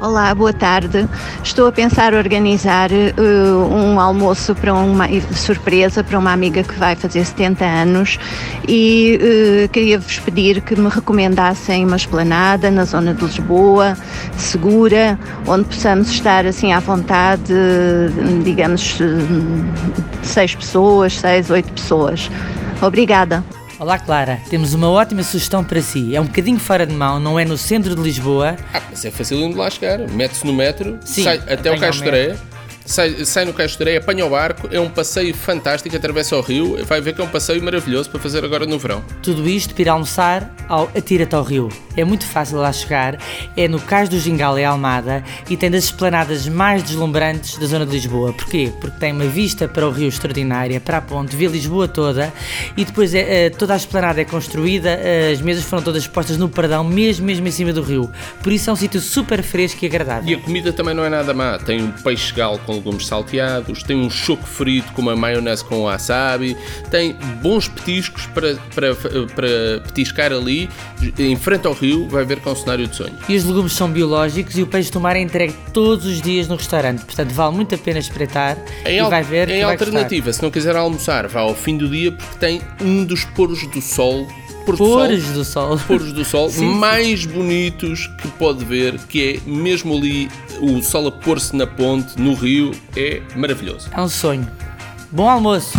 Olá, boa tarde. Estou a pensar organizar uh, um almoço para uma surpresa para uma amiga que vai fazer 70 anos e uh, queria-vos pedir que me recomendassem uma esplanada na zona de Lisboa, segura, onde possamos estar assim à vontade, digamos, seis pessoas, seis, oito pessoas. Obrigada. Olá Clara, temos uma ótima sugestão para si. É um bocadinho fora de mão, não é no centro de Lisboa. Ah, mas é fácil de lá chegar. Mete-se no metro, Sim, sai até o Castro sai, sai no Castoré, apanha o barco, é um passeio fantástico, atravessa o rio, vai ver que é um passeio maravilhoso para fazer agora no verão. Tudo isto para ir almoçar ao Atira-te ao Rio. É muito fácil lá chegar, é no Cais do Gingal, em Almada, e tem das esplanadas mais deslumbrantes da zona de Lisboa. Porquê? Porque tem uma vista para o rio extraordinária, para a ponte, vê Lisboa toda, e depois é, toda a esplanada é construída, as mesas foram todas postas no perdão, mesmo, mesmo em cima do rio. Por isso é um sítio super fresco e agradável. E a comida também não é nada má, tem um peixe gal com legumes salteados, tem um choco frito com uma maionese com wasabi, tem bons petiscos para, para, para petiscar ali, em frente ao rio, vai ver com um cenário de sonho. E os legumes são biológicos e o peixe do mar é entregue todos os dias no restaurante, portanto vale muito a pena espreitar em e vai ver Em alternativa, se não quiser almoçar, vá ao fim do dia porque tem um dos poros do sol poros do sol, do sol. Poros do sol sim, mais sim. bonitos que pode ver, que é mesmo ali o sol a pôr-se na ponte, no rio, é maravilhoso. É um sonho. Bom almoço.